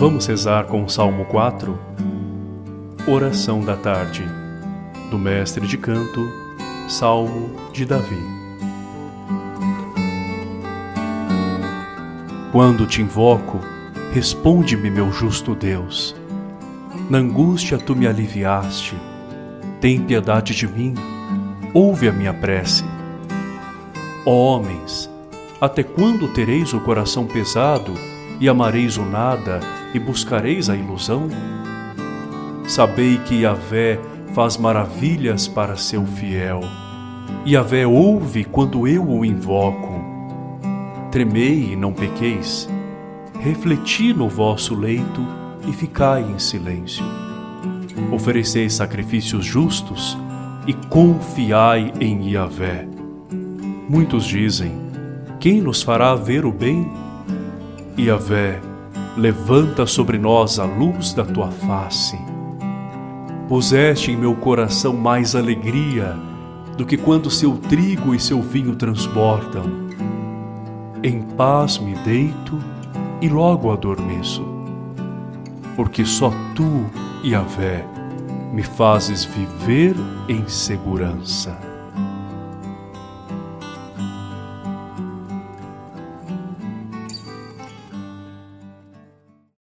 Vamos rezar com o Salmo 4? Oração da tarde, do mestre de canto, Salmo de Davi. Quando te invoco, responde-me, meu justo Deus. Na angústia tu me aliviaste. Tem piedade de mim, ouve a minha prece. Ó homens, até quando tereis o coração pesado e amareis o nada e buscareis a ilusão? Sabei que Yahvé faz maravilhas para seu fiel. Yahvé ouve quando eu o invoco. Tremei e não pequeis. Refleti no vosso leito e ficai em silêncio. Ofereceis sacrifícios justos e confiai em Yahvé. Muitos dizem: Quem nos fará ver o bem? Yahvé, levanta sobre nós a luz da tua face. Puseste em meu coração mais alegria do que quando seu trigo e seu vinho transbordam. Em paz me deito e logo adormeço, porque só tu, Yahvé, me fazes viver em segurança.